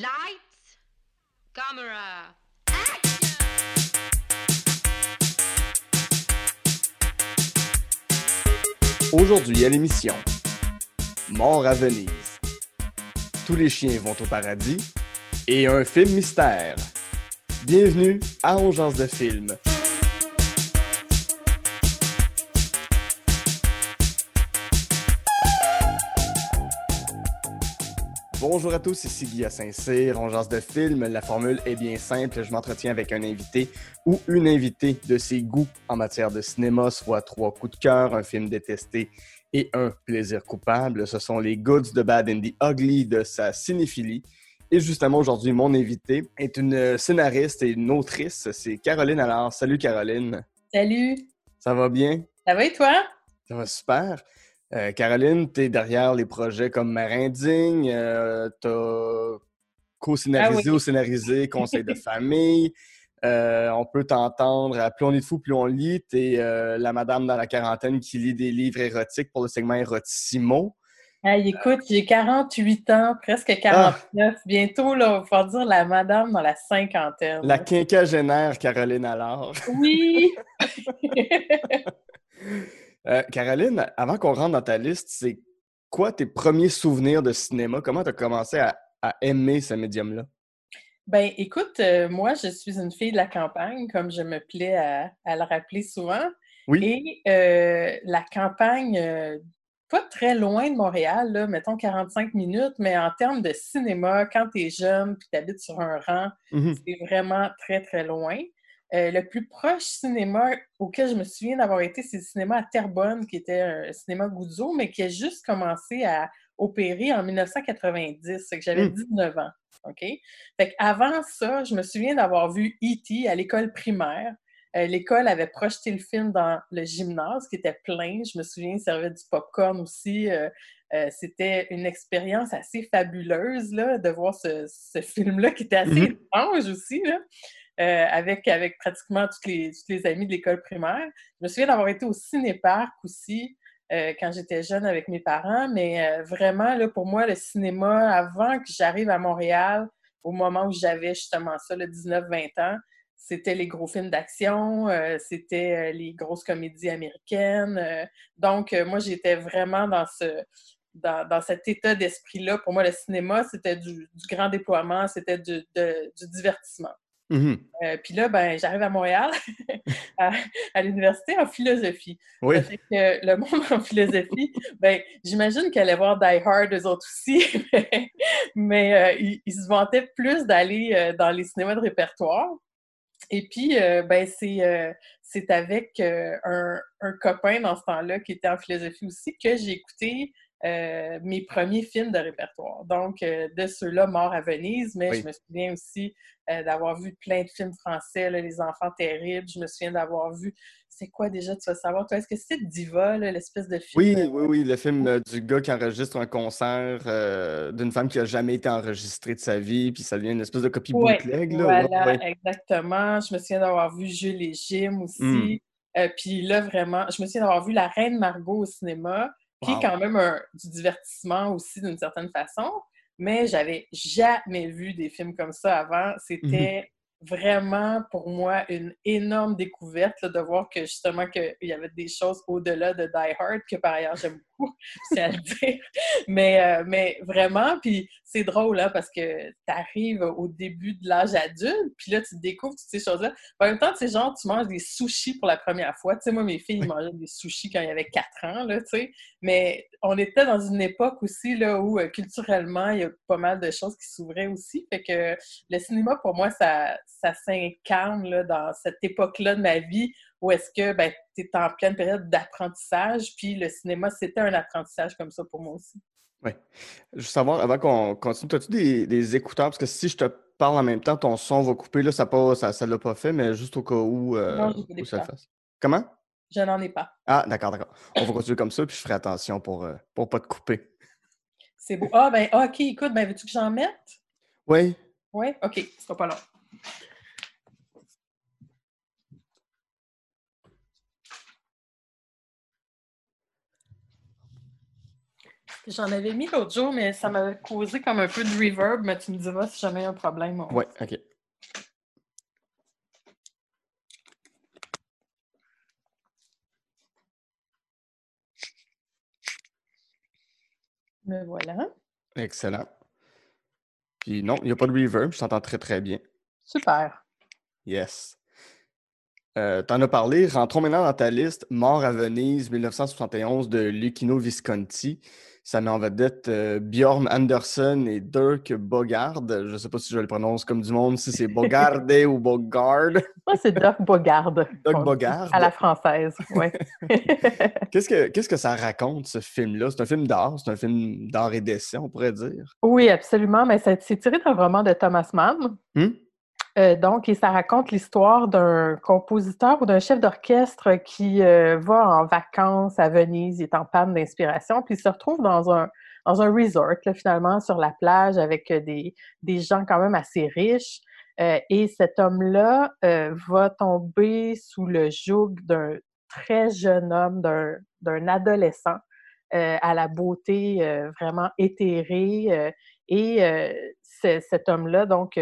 Lights, camera, Aujourd'hui à l'émission, Mort à Venise, Tous les chiens vont au paradis et un film mystère. Bienvenue à Ongeance de film. Bonjour à tous, ici Guy à Saint-Cyr, Ongeance de film. La formule est bien simple, je m'entretiens avec un invité ou une invitée de ses goûts en matière de cinéma, soit trois coups de cœur, un film détesté et un plaisir coupable. Ce sont les goods de Bad and the Ugly de sa cinéphilie. Et justement, aujourd'hui, mon invité est une scénariste et une autrice. C'est Caroline Alors. Salut Caroline. Salut. Ça va bien? Ça va et toi? Ça va super. Euh, Caroline, tu es derrière les projets comme Mère Indigne, euh, tu as co-scénarisé Ah oui. ou scénarisé Conseil de famille. Euh, on peut t'entendre à Plus on est de fou, plus on lit. Tu es la madame dans la quarantaine qui lit des livres érotiques pour le segment Érotissimo. Hey, écoute, j'ai 48 ans, presque 49. Bientôt, là, on va pouvoir dire la madame dans la cinquantaine. La quinquagénaire Caroline Allard. Oui! Euh, Caroline, avant qu'on rentre dans ta liste, c'est quoi tes premiers souvenirs de cinéma? Comment tu as commencé à, à aimer ce médium-là? ben, écoute, euh, moi, je suis une fille de la campagne, comme je me plais à, à le rappeler souvent. Oui. Et euh, la campagne, pas très loin de Montréal, là, mettons 45 minutes, mais en termes de cinéma, quand tu es jeune puis tu habites sur un rang, Mhm. c'est vraiment très, très loin. Euh, le plus proche cinéma auquel je me souviens d'avoir été, c'est le cinéma à Terrebonne, qui était un cinéma Goudzo, mais qui a juste commencé à opérer en 1990. C'est que j'avais Mm. 19 ans. OK? Fait avant ça, je me souviens d'avoir vu E.T. à l'école primaire. Euh, l'école avait projeté le film dans le gymnase qui était plein. Je me souviens, il servait du popcorn aussi. Euh, euh, C'était une expérience assez fabuleuse là, de voir ce, ce film-là qui était assez Mhm. étrange aussi. Là euh, avec, pratiquement toutes les, toutes amies de l'école primaire. Je me souviens d'avoir été au cinéparc aussi euh, quand j'étais jeune avec mes parents, mais euh, vraiment, pour moi, le cinéma, avant que j'arrive à Montréal, au moment où j'avais justement ça, le 19-20 ans, c'était les gros films d'action, c'était les grosses comédies américaines. donc, moi, j'étais vraiment dans ce, dans, dans cet état d'esprit-là. Pour moi, le cinéma, c'était du, grand déploiement, c'était du divertissement. Mhm. Euh, Puis là, ben, j'arrive à Montréal, à, à l'université en philosophie. Oui. Ça fait que le monde en philosophie, ben, j'imagine qu'elle allait voir Die Hard, eux autres aussi, mais, mais, euh, ils, ils se vantaient plus d'aller euh, dans les cinémas de répertoire. Et puis, ben, c'est c'est avec un, un copain dans ce temps-là qui était en philosophie aussi que j'ai écouté euh, mes premiers films de répertoire. Donc, euh, de ceux-là, Mort à Venise, mais Oui. je me souviens aussi euh, d'avoir vu plein de films français, là, Les Enfants Terribles. Je me souviens d'avoir vu, c'est quoi déjà, tu vas savoir, toi, est-ce que c'est Diva, l'espèce de film? Oui, oui, oui, le film du gars qui enregistre un concert d'une femme qui a jamais été enregistrée de sa vie, puis ça devient une espèce de copie Ouais, bootleg. Là. Voilà, ouais. exactement. Je me souviens d'avoir vu Jules et Jim aussi. Mm. Euh, puis là, vraiment, je me souviens d'avoir vu La Reine Margot au cinéma, qui Wow. est quand même un- du divertissement aussi d'une certaine façon. Mais j'avais jamais vu des films comme ça avant. C'était vraiment pour moi une énorme découverte là, de voir que justement qu'il y avait des choses au-delà de Die Hard que par ailleurs j'aime beaucoup, c'est à le dire. Mais, euh, mais vraiment, puis c'est drôle hein, parce que tu arrives au début de l'âge adulte, puis là tu découvres toutes ces choses-là. En même temps, tu sais, genre, tu manges des sushis pour la première fois. Tu sais, moi, mes filles, ils mangeaient des sushis quand il y avait 4 ans, là, tu sais. Mais on était dans une époque aussi, là, où euh, culturellement, il y a pas mal de choses qui s'ouvraient aussi. Fait que le cinéma, pour moi, ça, ça s'incarne, là, dans cette époque-là de ma vie où est-ce que, ben, tu es en pleine période d'apprentissage, puis le cinéma, c'était un apprentissage comme ça pour moi aussi. Oui. Je veux savoir, avant qu'on continue, as-tu des, des écouteurs? Parce que si je te parle en même temps, ton son va couper. Là, ça ne ça, ça l'a pas fait, mais juste au cas où, euh, Non, où ça le fasse. Comment? Je n'en ai pas. Ah, d'accord, d'accord. On va continuer comme ça, puis je ferai attention pour ne pour pas te couper. C'est beau. Ah, ben, ah, OK, écoute, ben, veux-tu que j'en mette? Oui. Oui? OK, ce sera pas long. J'en avais mis l'autre jour, mais ça m'a causé comme un peu de reverb, mais tu me diras si jamais il y a un problème. Ouais, ok. Me voilà. Excellent. Puis non, il n'y a pas de reverb, je t'entends très très bien. Super. Yes. Euh, T'en as parlé, rentrons maintenant dans ta liste. Mort à Venise, 1971 de Lucchino Visconti. Ça met en vedette euh, Bjorn Anderson et Dirk Bogard. Je ne sais pas si je le prononce comme du monde, si c'est Bogarde ou Bogard. Moi, c'est Dirk Bogard. Dirk Bogard. À la française, oui. qu'est-ce, que, qu'est-ce que ça raconte, ce film-là? C'est un film d'art, c'est un film d'art et d'essai, on pourrait dire. Oui, absolument, mais c'est tiré d'un roman de Thomas Mann. Hum? Euh, donc, et ça raconte l'histoire d'un compositeur ou d'un chef d'orchestre qui euh, va en vacances à Venise, il est en panne d'inspiration, puis il se retrouve dans un, dans un resort, finalement, sur la plage avec euh, des, des gens quand même assez riches. et cet homme-là va tomber sous le joug d'un très jeune homme, d'un adolescent à la beauté vraiment éthérée. et cet homme-là, donc,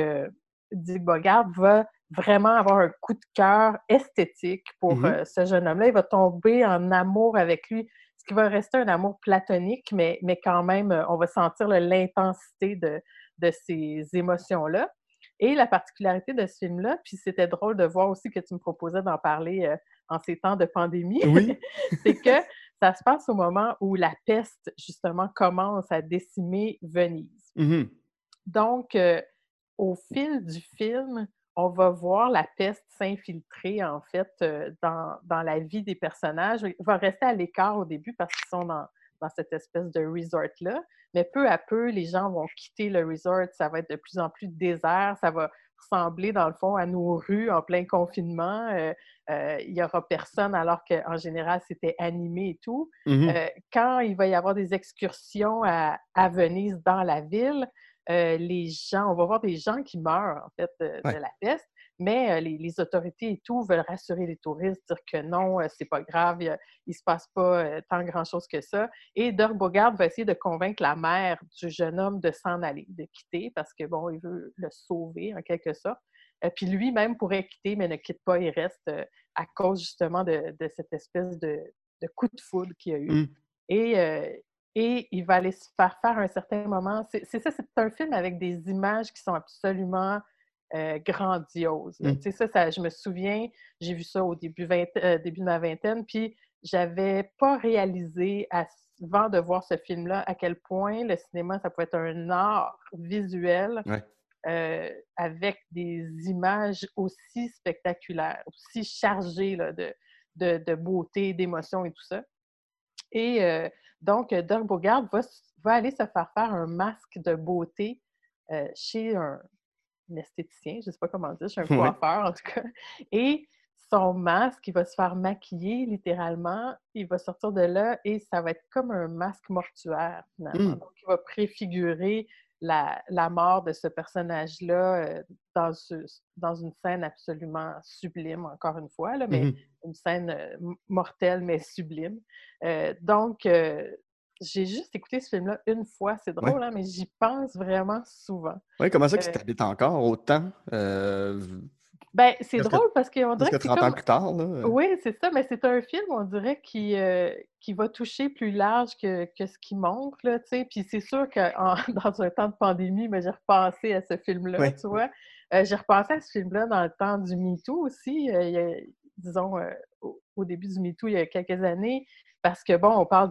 Dick Bogart va vraiment avoir un coup de cœur esthétique pour Mhm. euh, ce jeune homme-là. Il va tomber en amour avec lui, ce qui va rester un amour platonique, mais, mais quand même, euh, on va sentir l'intensité de, de ces émotions-là. Et la particularité de ce film-là, puis c'était drôle de voir aussi que tu me proposais d'en parler euh, en ces temps de pandémie, Oui. c'est que ça se passe au moment où la peste, justement, commence à décimer Venise. Mhm. Donc, euh, au fil du film, on va voir la peste s'infiltrer, en fait, euh, dans, dans la vie des personnages. Il va rester à l'écart au début parce qu'ils sont dans, dans cette espèce de resort-là. Mais peu à peu, les gens vont quitter le resort. Ça va être de plus en plus désert. Ça va ressembler, dans le fond, à nos rues en plein confinement. Euh, euh, il n'y aura personne alors qu'en général, c'était animé et tout. Mhm. Euh, quand il va y avoir des excursions à, à Venise dans la ville, euh, les gens, on va voir des gens qui meurent en fait de, de la peste, mais euh, les, les autorités et tout veulent rassurer les touristes, dire que non, euh, c'est pas grave, il, ne se passe pas euh, tant grand chose que ça. Et Dirk Bogard va essayer de convaincre la mère du jeune homme de s'en aller, de quitter, parce que bon, il veut le sauver en quelque sorte. Euh, puis lui-même pourrait quitter, mais ne quitte pas, il reste euh, à cause justement de, de cette espèce de, de coup de foudre qu'il y a eu. Mm. Et, euh, et il va aller se faire faire un certain moment. C'est ça, c'est un film avec des images qui sont absolument euh, grandioses. là. Mm. Tu sais, ça, ça, je me souviens, j'ai vu ça au début, euh, début de ma vingtaine, puis j'avais pas réalisé avant de voir ce film-là à quel point le cinéma, ça pouvait être un art visuel Ouais. euh, avec des images aussi spectaculaires, aussi chargées là, de, de, de beauté, d'émotion et tout ça. Et donc, euh, Dirk Bogard va, aller se faire faire un masque de beauté euh, chez un, un esthéticien, je ne sais pas comment dire, chez un coiffeur en tout cas. Et son masque, il va se faire maquiller littéralement, il va sortir de là et ça va être comme un masque mortuaire finalement. Mm. Donc, il va préfigurer la, la mort de ce personnage-là euh, dans, ce- dans une scène absolument sublime, encore une fois, là, mais Mhm. une scène euh, mortelle mais sublime. Euh, donc, euh, j'ai juste écouté ce film-là une fois. C'est drôle, hein, mais j'y pense vraiment souvent. Ouais, comment ça que tu t'habites encore autant? Euh, Ben, c'est drôle parce qu'on dirait que c'est 30 ans plus tard, là. Oui, c'est ça, mais c'est un film, on dirait, qui, euh, qui va toucher plus large que, que ce qu'il montre, là, tu sais. Puis c'est sûr que en- dans un temps de pandémie, mais j'ai repensé à ce film-là, tu vois. Euh, j'ai repensé à ce film-là dans le temps du MeToo aussi, euh, il y a- disons, euh, au, début du MeToo, il y a quelques années, parce que, bon, on parle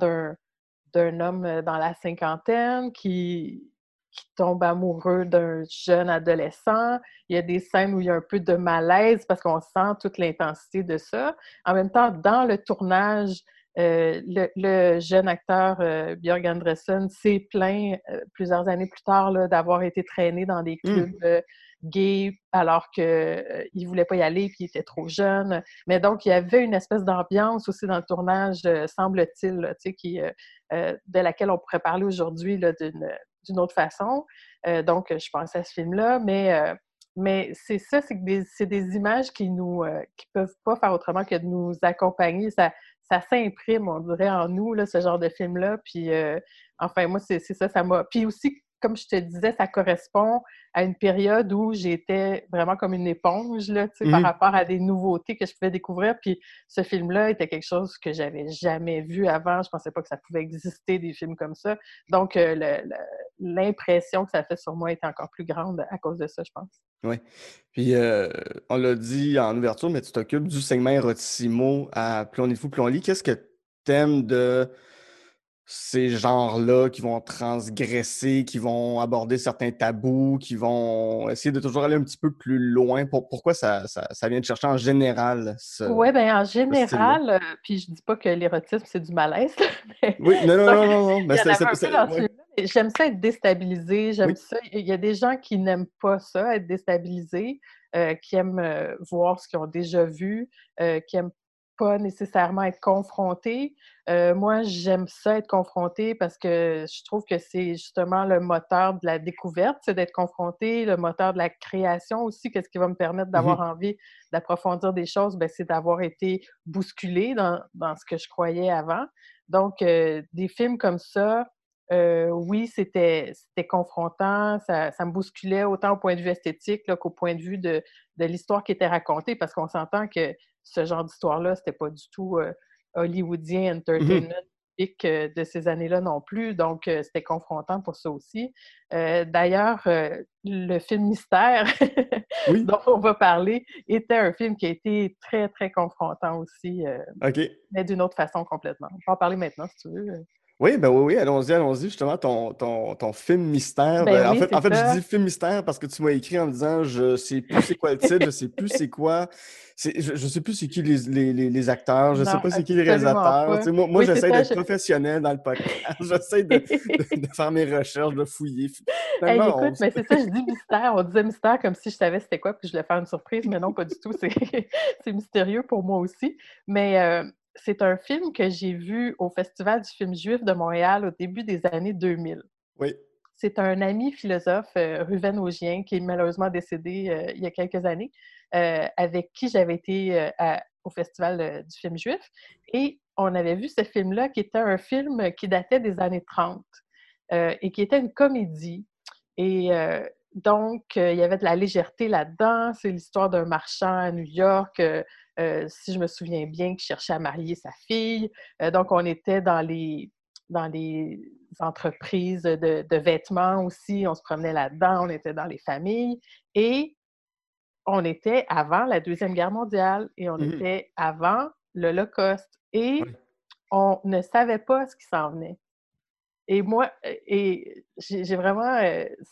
d'un homme euh, dans la cinquantaine qui, qui tombe amoureux d'un jeune adolescent. Il y a des scènes où il y a un peu de malaise parce qu'on sent toute l'intensité de ça. En même temps, dans le tournage, euh, le, le jeune acteur euh, Björn Andresson s'est plaint euh, plusieurs années plus tard d'avoir été traîné dans des Mm. clubs euh, gays alors qu'il ne voulait pas y aller puis il était trop jeune. Mais donc, il y avait une espèce d'ambiance aussi dans le tournage, semble-t-il, de laquelle on pourrait parler aujourd'hui d'une d'une autre façon. Euh, donc, je pensais à ce film-là, mais, euh, mais c'est ça, c'est des, des images qui nous euh, qui peuvent pas faire autrement que de nous accompagner. Ça, ça s'imprime, on dirait, en nous, là, ce genre de film-là. Puis, enfin, moi, c'est ça, ça m'a. Puis aussi, comme je te disais, ça correspond à une période où j'étais vraiment comme une éponge là, par Mhm. rapport à des nouveautés que je pouvais découvrir. Puis ce film-là était quelque chose que j'avais jamais vu avant. Je pensais pas que ça pouvait exister des films comme ça. Donc, euh, l'impression que ça fait sur moi était encore plus grande à cause de ça, je pense. Oui. Puis, euh, on l'a dit en ouverture, mais tu t'occupes du segment Erotissimo à Plus on est fou, plus on lit. Qu'est-ce que t'aimes de ces genres-là qui vont transgresser, qui vont aborder certains tabous, qui vont essayer de toujours aller un petit peu plus loin? Pour- pourquoi ça, ça, ça vient de chercher en général ce... Oui, bien, en général, euh, puis je dis pas que l'érotisme, c'est du malaise, mais Oui, non, non, Donc, non, non, non. Mais J'aime ça être déstabilisé, j'aime Oui. ça. Il y a des gens qui n'aiment pas ça, être déstabilisés, euh, qui aiment euh, voir ce qu'ils ont déjà vu, euh, qui aiment pas nécessairement être confrontés. Euh, moi, j'aime ça être confronté parce que je trouve que c'est justement le moteur de la découverte, c'est d'être confronté, le moteur de la création aussi. Qu'est-ce qui va me permettre d'avoir envie d'approfondir des choses? Ben, c'est d'avoir été bousculé dans, dans ce que je croyais avant. Donc, euh, des films comme ça, euh, oui, c'était confrontant, ça, ça me bousculait autant au point de vue esthétique qu'au point de vue de, de l'histoire qui était racontée, parce qu'on s'entend que ce genre d'histoire-là, c'était pas du tout euh, hollywoodien, entertainment typique, euh, de ces années-là non plus, donc euh, c'était confrontant pour ça aussi. D'ailleurs, le film Mystère, Oui. dont on va parler, était un film qui a été très, très confrontant aussi, euh, OK. mais d'une autre façon complètement. On peut en parler maintenant, si tu veux. Oui, ben oui, oui, allons-y, allons-y. Justement, ton, ton, ton film mystère. Ben ben, en fait, en je dis film mystère parce que tu m'as écrit en me disant je sais plus c'est quoi le titre, je sais plus c'est quoi. Je, je sais plus c'est qui les, les, les, les acteurs, je sais Non, pas c'est qui les réalisateurs. Tu sais, moi, moi Oui, c'est j'essaie d'être je- professionnel dans le podcast. J'essaie de, de, de faire mes recherches, de fouiller. Hey, Finalement, on- écoute, mais c'est ça, je dis mystère. On disait mystère comme si je savais c'était quoi, puis je voulais faire une surprise, mais non, pas du tout. C'est c'est mystérieux pour moi aussi. Mais euh, c'est un film que j'ai vu au Festival du film juif de Montréal au début des années 2000. Oui. C'est un ami philosophe, euh, Ruven Augien, qui est malheureusement décédé euh, il y a quelques années, euh, avec qui j'avais été euh, à- au Festival du film juif. Et on avait vu ce film-là, qui était un film qui datait des années 30 euh, et qui était une comédie. Et donc, il y avait de la légèreté là-dedans. C'est l'histoire d'un marchand à New York, euh, si je me souviens bien, qui cherchait à marier sa fille. Euh, donc, on était dans les, dans les entreprises de, de vêtements aussi. On se promenait là-dedans. On était dans les familles. Et on était avant la Deuxième Guerre mondiale et on Mhm. était avant l'Holocauste. Et Oui. on ne savait pas ce qui s'en venait. Et moi, euh, et j'ai vraiment,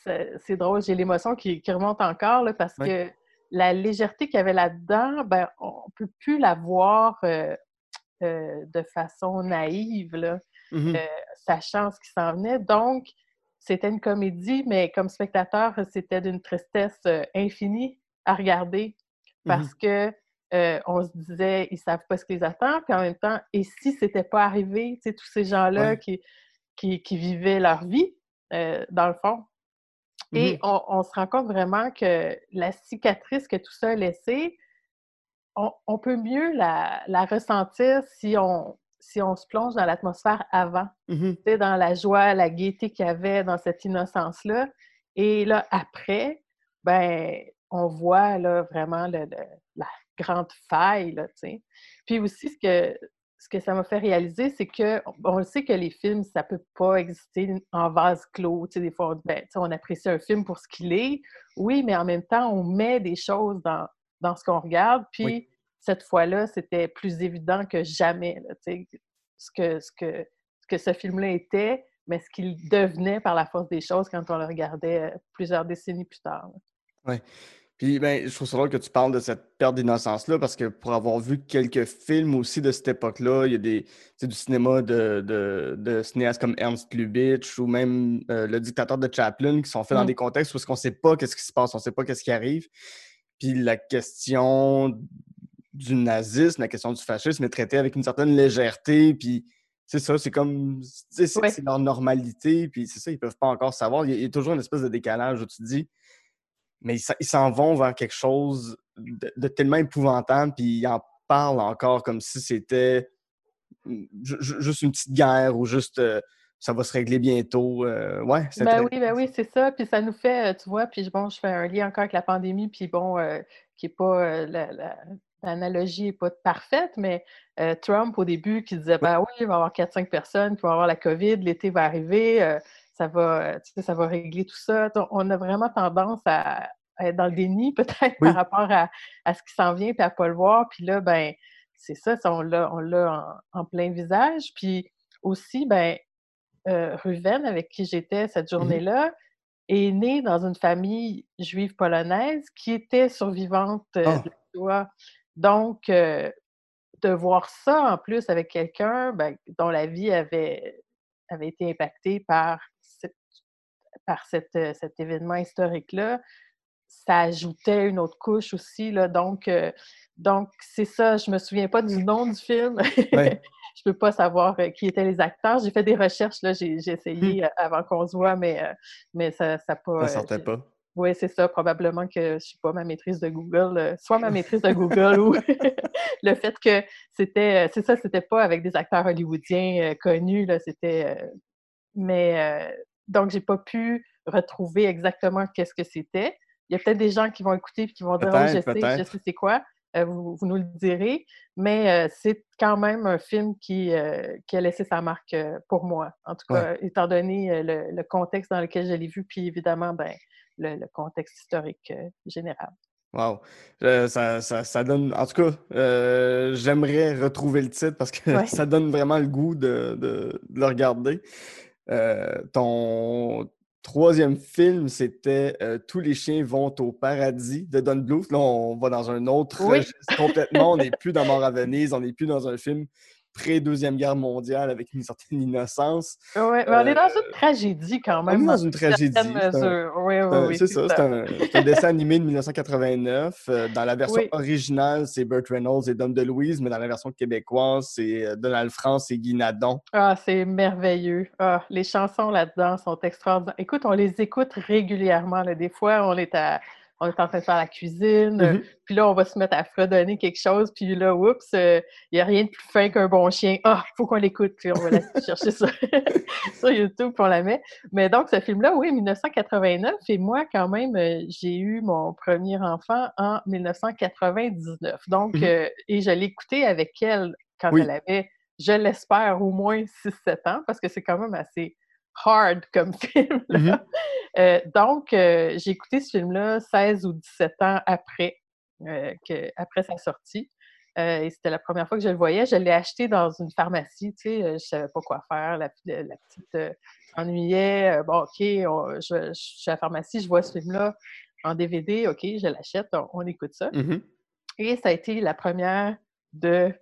c'est c'est drôle, j'ai l'émotion qui, qui remonte encore là, parce Oui. que la légèreté qu'il y avait là-dedans, ben, on peut plus la voir euh, euh, de façon naïve, là, Mhm. euh, sachant ce qui s'en venait. Donc, c'était une comédie, mais comme spectateur, c'était d'une tristesse infinie à regarder parce que on se disait, ils savent pas ce qui les attend, puis en même temps, et si c'était pas arrivé, tous ces gens-là Ouais. qui, qui, qui vivaient leur vie, dans le fond? Et Mhm. on, on se rend compte vraiment que la cicatrice que tout ça a laissée, on, on peut mieux la, la ressentir si on, si on se plonge dans l'atmosphère avant Mhm. dans la joie, la gaieté qu'il y avait dans cette innocence-là. Et là, après, ben, on voit là, vraiment le- le- la grande faille, là. Puis aussi, ce que, ce que ça m'a fait réaliser, c'est que on sait que les films, ça peut pas exister en vase clos. Tu sais, des fois, on, ben, tu sais, on apprécie un film pour ce qu'il est, oui, mais en même temps, on met des choses dans, dans ce qu'on regarde. Puis Oui. cette fois-là, c'était plus évident que jamais, là, tu sais, ce que, ce que, ce que ce film-là était, mais ce qu'il devenait par la force des choses quand on le regardait euh, plusieurs décennies plus tard. là. Puis, ben, je trouve ça drôle que tu parles de cette perte d'innocence-là parce que pour avoir vu quelques films aussi de cette époque-là, il y a des, du cinéma de, de, de cinéastes comme Ernst Lubitsch ou même euh, Le dictateur de Chaplin qui sont faits dans Mm. des contextes où on ne sait pas qu'est-ce qui se passe, on ne sait pas qu'est-ce qui arrive. Puis la question du nazisme, la question du fascisme est traitée avec une certaine légèreté. Puis c'est ça, c'est comme, c'est Ouais. c'est leur normalité. Puis c'est ça, ils ne peuvent pas encore savoir. Il y, a, il y a toujours une espèce de décalage où tu te dis, mais ils s'en- vont vers quelque chose de, de tellement épouvantable, puis ils en parlent encore comme si c'était mm, ju- ju- juste une petite guerre ou juste euh, ça va se régler bientôt. Euh, ouais, Ben oui, ben oui, c'est ça. Puis ça nous fait, euh, tu vois, puis bon, je fais un lien encore avec la pandémie, puis bon, euh, qui est pas l'analogie n'est pas parfaite, mais Trump au début qui disait ben oui, il va y avoir 4-5 personnes qui vont avoir la COVID, l'été va arriver, ça va, tu sais, ça va régler tout ça. Donc, on a vraiment tendance à, être dans le déni, peut-être, par rapport à, ce qui s'en vient, puis à pas le voir. Puis là, ben, c'est ça, on l'a en, en, plein visage. Puis aussi, ben, euh, Ruven, avec qui j'étais cette mmh journée-là, est né dans une famille juive polonaise qui était survivante euh, ah! de la Donc, euh, de voir ça en plus avec quelqu'un ben, dont la vie avait, avait été impactée par, par cet événement historique-là, ça ajoutait une autre couche aussi. Là, donc, donc c'est ça. Je me souviens pas du nom du film. je peux pas savoir euh, qui étaient les acteurs. J'ai fait des recherches, là, j'ai, essayé mmh. euh, avant qu'on se voit, mais, euh, mais ça n'a pas. Ça sortait pas. Oui, c'est ça. Probablement que je suis pas ma maîtrise de Google, soit ma maîtrise de Google ou le fait que c'était, c'est ça, c'était pas avec des acteurs hollywoodiens connus, là, c'était. mais donc j'ai pas pu retrouver exactement qu'est-ce que c'était. Il y a peut-être des gens qui vont écouter et qui vont dire oh, je sais, je sais c'est quoi. Euh, vous, nous le direz. Mais euh, c'est quand même un film qui, euh, qui, a laissé sa marque pour moi. En tout cas, étant donné le, contexte dans lequel je l'ai vu, puis évidemment, ben, le, contexte historique général. Wow. ça, ça, donne. En tout cas, j'aimerais retrouver le titre parce que ça donne vraiment le goût de, de, de le regarder. ton, Troisième film, c'était euh, Tous les chiens vont au paradis de Don Bluth. Là, on va dans un autre complètement. On n'est plus dans Mort à Venise, on n'est plus dans un film pré-deuxième guerre mondiale avec une certaine innocence. Oui, mais on est dans une euh, tragédie quand même. On est dans une tragédie. Oui, oui, oui. C'est ça, c'est un, dessin animé de 1989. Euh, dans la version originale, c'est Burt Reynolds et Dom DeLuise, mais dans la version québécoise, c'est euh, Donald France et Guy Nadon. Ah, c'est merveilleux. Ah, les chansons là-dedans sont extraordinaires. Écoute, on les écoute régulièrement. Des fois, on est à on est en train de faire la cuisine, mm-hmm. puis là, on va se mettre à fredonner quelque chose, puis là, oups, il euh, n'y a rien de plus fin qu'un bon chien. Ah, il faut qu'on l'écoute, puis on va la chercher ça sur YouTube, puis on la met. Mais donc, ce film-là, oui, 1989, et moi, quand même, euh, j'ai eu mon premier enfant en 1999. Donc, mm-hmm. euh, et je l'ai écouté avec elle quand elle avait, je l'espère, au moins 6-7 ans, parce que c'est quand même assez hard comme film. Mmh euh, donc, euh, j'ai écouté ce film-là 16 ou 17 ans après, euh, que, après sa sortie. et c'était la première fois que je le voyais. Je l'ai acheté dans une pharmacie, tu sais, je savais pas quoi faire. La, petite s'ennuyait. bon, OK, je, suis à la pharmacie, je vois ce film-là en DVD, OK, je l'achète, on, écoute ça. Mmh et ça a été la première de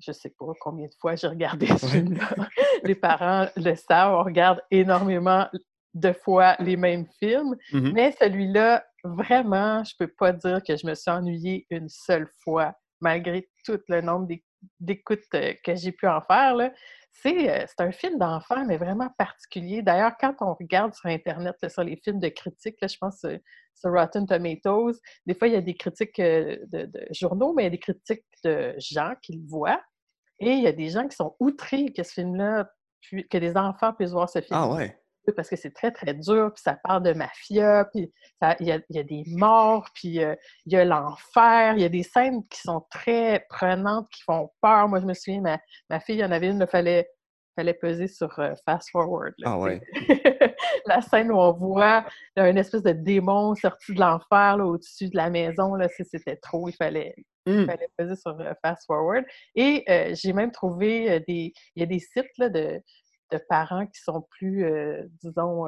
je sais pas combien de fois j'ai regardé ce film-là. les parents le savent, on regarde énormément de fois les mêmes films, mmh mais celui-là, vraiment, je peux pas dire que je me suis ennuyée une seule fois, malgré tout le nombre d'écoutes euh, que j'ai pu en faire. Euh, c'est un film d'enfant, mais vraiment particulier. D'ailleurs, quand on regarde sur Internet, sur les films de critiques, je pense euh, sur Rotten Tomatoes, des fois, il y a des critiques de, de, journaux, mais il y a des critiques de gens qui le voient. Et il y a des gens qui sont outrés que ce film-là, que des enfants puissent voir ce film. Ah ouais. Parce que c'est très, très dur, puis ça parle de mafia, puis il y a, des morts, puis euh, il y a l'enfer, il y a des scènes qui sont très prenantes, qui font peur. Moi, je me souviens, ma, ma fille, il y en avait une, il fallait fallait peser sur euh, fast forward. ah ouais. la scène où on voit une espèce de démon sorti de l'enfer au-dessus de la maison, là, c'était trop, il fallait, il mmh. fallait peser sur euh, fast forward. Et euh, j'ai même trouvé des. Il y a des sites là, de, de, parents qui sont plus, disons,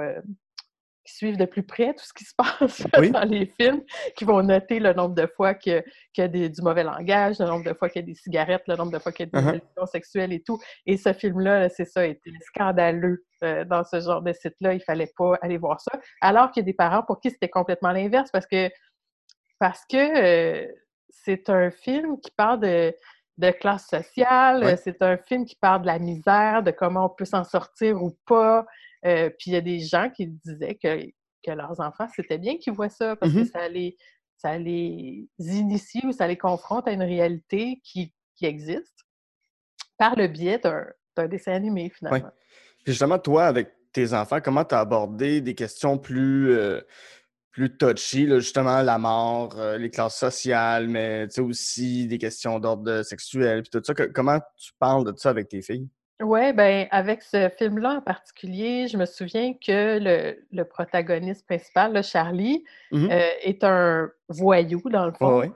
qui suivent de plus près tout ce qui se passe dans les films, qui vont noter le nombre de fois qu'il y a, du mauvais langage, le nombre de fois qu'il y a des cigarettes, le nombre de fois qu'il y a des uh -huh. sexuelles et tout. Et ce film-là, c'est ça, était scandaleux euh, dans ce genre de site-là. Il fallait pas aller voir ça. Alors qu'il y a des parents pour qui c'était complètement l'inverse parce que parce que euh, c'est un film qui parle de, de classe sociale, c'est un film qui parle de la misère, de comment on peut s'en sortir ou pas. Euh, puis il y a des gens qui disaient que, que leurs enfants, c'était bien qu'ils voient ça parce que mmh ça les, ça les initie ou ça les confronte à une réalité qui, qui existe par le biais d'un dessin animé, finalement. Puis justement, toi, avec tes enfants, comment tu as abordé des questions plus, euh, plus touchy, là, justement la mort, euh, les classes sociales, mais aussi des questions d'ordre sexuel, puis tout ça. comment tu parles de ça avec tes filles? Oui, ben avec ce film-là en particulier, je me souviens que le, protagoniste principal, Charlie, mmh euh, est un voyou, dans le fond.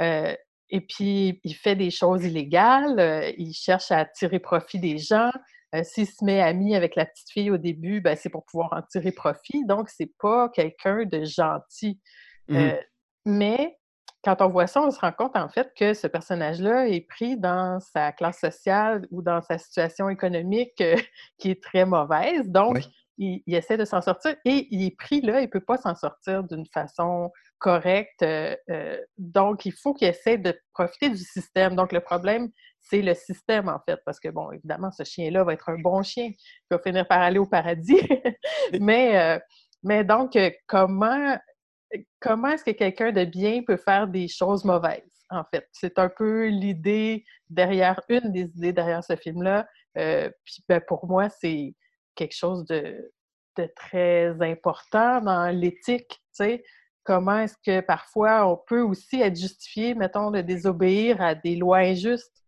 Euh, et puis, il fait des choses illégales, euh, il cherche à tirer profit des gens. S'il se met ami avec la petite fille au début, ben, c'est pour pouvoir en tirer profit. Donc, c'est pas quelqu'un de gentil. Mmh mais quand on voit ça, on se rend compte en fait que ce personnage-là est pris dans sa classe sociale ou dans sa situation économique euh, qui est très mauvaise. Donc, il, essaie de s'en sortir et il est pris là, il ne peut pas s'en sortir d'une façon correcte. Euh, euh, donc, il faut qu'il essaie de profiter du système. Donc, le problème, c'est le système, en fait, parce que, bon, évidemment, ce chien-là va être un bon chien, qui va finir par aller au paradis. mais, mais donc, comment comment est-ce que quelqu'un de bien peut faire des choses mauvaises, en fait? C'est un peu l'idée derrière, une des idées derrière ce film-là. Euh, puis ben, pour moi, c'est quelque chose de, très important dans l'éthique, tu sais. Comment est-ce que parfois on peut aussi être justifié, mettons, de désobéir à des lois injustes,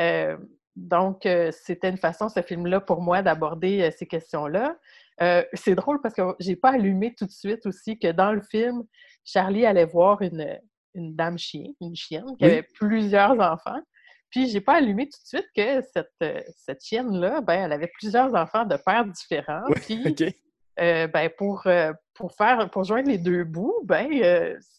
Euh, donc, euh, c'était une façon, ce film-là, pour moi, d'aborder ces questions-là. Euh, c'est drôle parce que j'ai pas allumé tout de suite aussi que dans le film, Charlie allait voir une, une dame chien, une chienne, qui avait plusieurs enfants. Puis j'ai pas allumé tout de suite que cette, euh, cette chienne-là, ben, elle avait plusieurs enfants de pères différents. puis, euh, ben, pour, pour faire pour joindre les deux bouts, ben,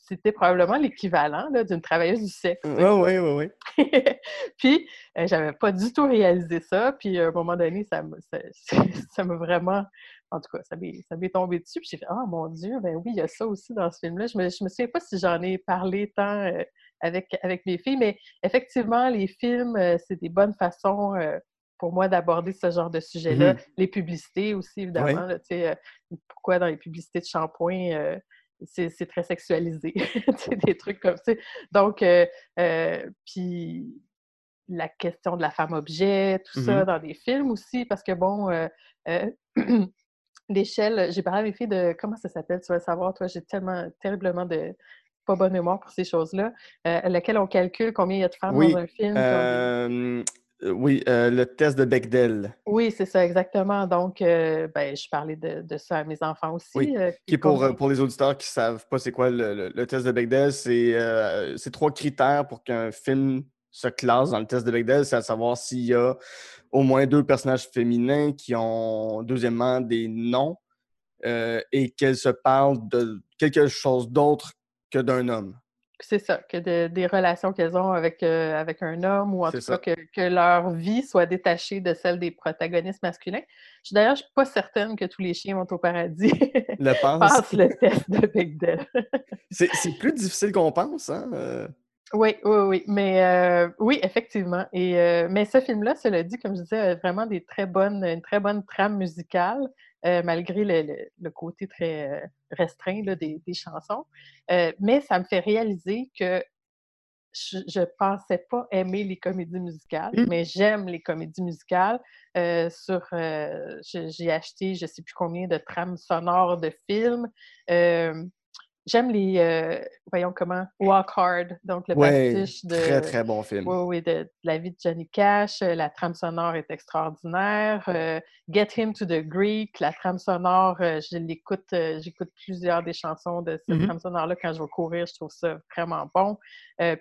c'était probablement l'équivalent d'une travailleuse du sexe. Oui, oui, oui, oui. puis j'avais pas du tout réalisé ça. Puis à un moment donné, ça m'a ça, vraiment en tout cas, ça m'est tombé dessus. Puis j'ai fait Ah mon Dieu, ben oui, il y a ça aussi dans ce film-là. Je me, je me souviens pas si j'en ai parlé tant euh, avec, avec mes filles, mais effectivement, les films, euh, c'est des bonnes façons euh, pour moi d'aborder ce genre de sujet-là. Mm-hmm. Les publicités aussi, évidemment. pourquoi dans les publicités de shampoing, c'est très sexualisé. des trucs comme ça. Donc, puis la question de la femme objet, tout ça mm-hmm. dans des films aussi, parce que bon, l'échelle, j'ai parlé à mes filles de comment ça s'appelle, tu vas savoir, toi, j'ai tellement, terriblement de pas bonne mémoire pour ces choses-là, euh, laquelle on calcule combien il y a de femmes dans un film. Euh, oui, euh, le test de Bechdel. Oui, c'est ça, exactement. Donc, ben, je parlais de, ça à mes enfants aussi. Oui. qui pour, pour les auditeurs qui ne savent pas c'est quoi le, le, test de Bechdel, c'est trois critères pour qu'un film se classe dans le test de Bechdel, c'est à savoir s'il y a au moins deux personnages féminins qui ont, deuxièmement, des noms euh, et qu'elles se parlent de quelque chose d'autre que d'un homme. C'est ça, que des relations qu'elles ont avec, euh, avec un homme ou en tout cas que, leur vie soit détachée de celle des protagonistes masculins. D'ailleurs, je ne suis pas certaine que tous les chiens vont au paradis. Le Passe le test de Bechdel. c'est plus difficile qu'on pense, hein? Euh. Oui, oui, oui. Mais euh, oui, effectivement. Et, mais ce film-là, cela dit, comme je disais, a vraiment des très bonnes, une très bonne trame musicale, euh, malgré le, côté très restreint des, chansons. mais ça me fait réaliser que je ne pensais pas aimer les comédies musicales, mais j'aime les comédies musicales. sur, j'ai acheté je ne sais plus combien de trames sonores de films. J'aime les, euh, voyons comment, Walk Hard, donc le pastiche de... très, très bon film. Oui, oui, de, la vie de Johnny Cash. Euh, la trame sonore est extraordinaire. Euh, Get Him to the Greek, la trame sonore, je l'écoute, j'écoute plusieurs des chansons de cette mm-hmm. trame sonore-là quand je vais courir. Je trouve ça vraiment bon.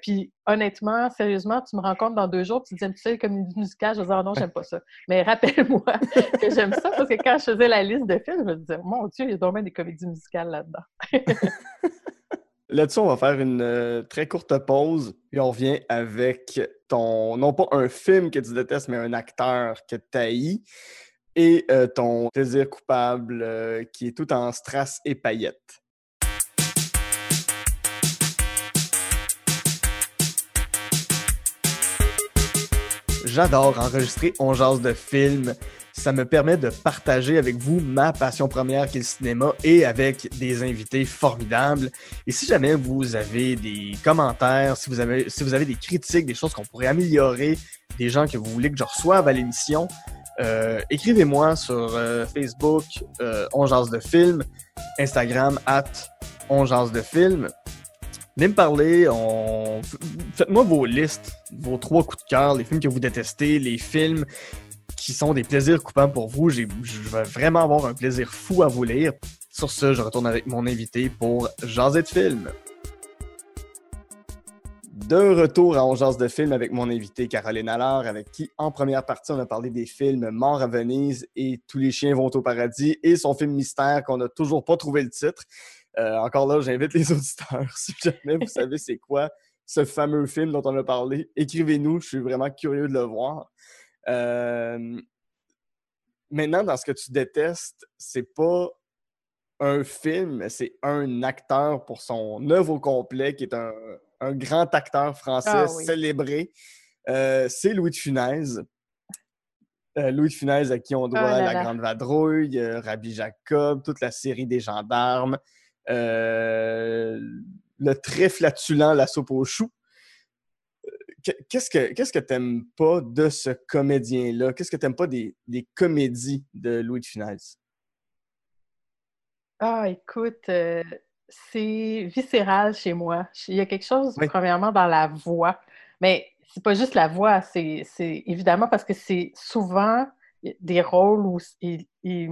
puis, honnêtement, sérieusement, tu me rends compte dans deux jours, tu te dis, tu sais, comme une musicale, je vais dire, oh non, j'aime pas ça. Mais rappelle-moi que j'aime ça parce que quand je faisais la liste de films, je me disais, mon Dieu, il y a donc des comédies musicales là-dedans. Là-dessus, on va faire une euh, très courte pause, puis on revient avec ton, non pas un film que tu détestes, mais un acteur que tu haïs, et euh, ton plaisir coupable euh, qui est tout en strass et paillettes. J'adore enregistrer On jase de films ça me permet de partager avec vous ma passion première qui est le cinéma et avec des invités formidables. Et si jamais vous avez des commentaires, si vous avez, si vous avez des critiques, des choses qu'on pourrait améliorer, des gens que vous voulez que je reçoive à l'émission, Euh, écrivez-moi sur euh, Facebook, euh, On Jase de Film, Instagram, at On Jase de Film. Venez me parler, faites-moi vos listes, vos trois coups de cœur, les films que vous détestez, les films qui sont des plaisirs coupants pour vous. Je vais vraiment avoir un plaisir fou à vous lire. Sur ce, je retourne avec mon invité pour Jaser de film. De retour à Ongeance de film avec mon invité Caroline Allard, avec qui, en première partie, on a parlé des films Mort à Venise et Tous les chiens vont au paradis et son film Mystère qu'on n'a toujours pas trouvé le titre. Euh, encore là, j'invite les auditeurs, si jamais vous savez c'est quoi ce fameux film dont on a parlé, écrivez-nous, je suis vraiment curieux de le voir. Euh, maintenant, dans ce que tu détestes, c'est pas un film, c'est un acteur pour son œuvre au complet, qui est un, un grand acteur français Ah oui. célébré. Euh, c'est Louis de Funès. Euh, Louis de Funès, à qui on doit Ah là La là. Grande Vadrouille, euh, Rabbi Jacob, toute la série des gendarmes, le très flatulent La soupe aux choux. Que- Qu'est-ce que qu'est-ce que t'aimes pas de ce comédien-là? Qu'est-ce que t'aimes pas des, des comédies de Louis de Funès? Ah, écoute, euh, c'est viscéral chez moi. Il y a quelque chose, Oui. premièrement, dans la voix. Mais c'est pas juste la voix, c'est évidemment parce que c'est souvent des rôles où il, il